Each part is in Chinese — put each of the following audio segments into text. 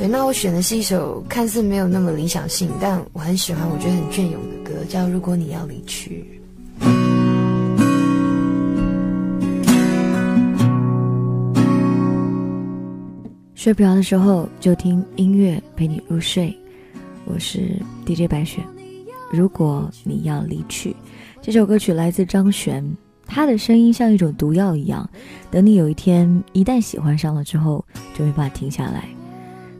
对，那我选的是一首看似没有那么理想性，但我很喜欢，我觉得很隽永的歌，叫《如果你要离去》。睡不着的时候就听音乐陪你入睡，我是 DJ 白雪。如果你要离去，这首歌曲来自张悬，他的声音像一种毒药一样，等你有一天一旦喜欢上了之后，就没办法停下来。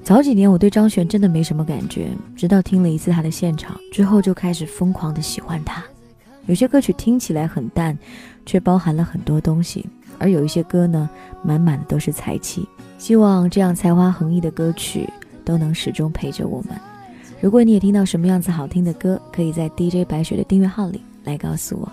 早几年我对张悬真的没什么感觉，直到听了一次他的现场之后，就开始疯狂的喜欢他。有些歌曲听起来很淡，却包含了很多东西；而有一些歌呢，满满的都是才气。希望这样才华横溢的歌曲都能始终陪着我们。如果你也听到什么样子好听的歌，可以在 DJ 白雪的订阅号里来告诉我。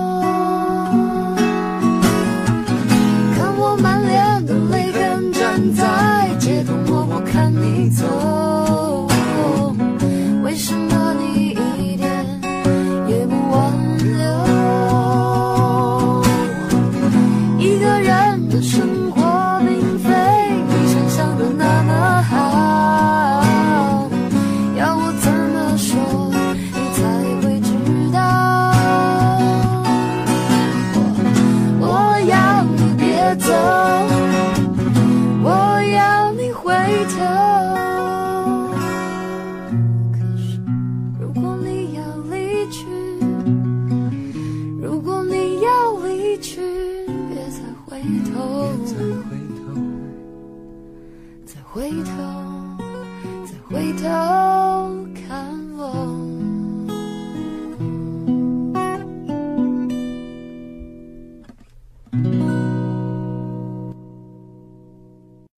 回头。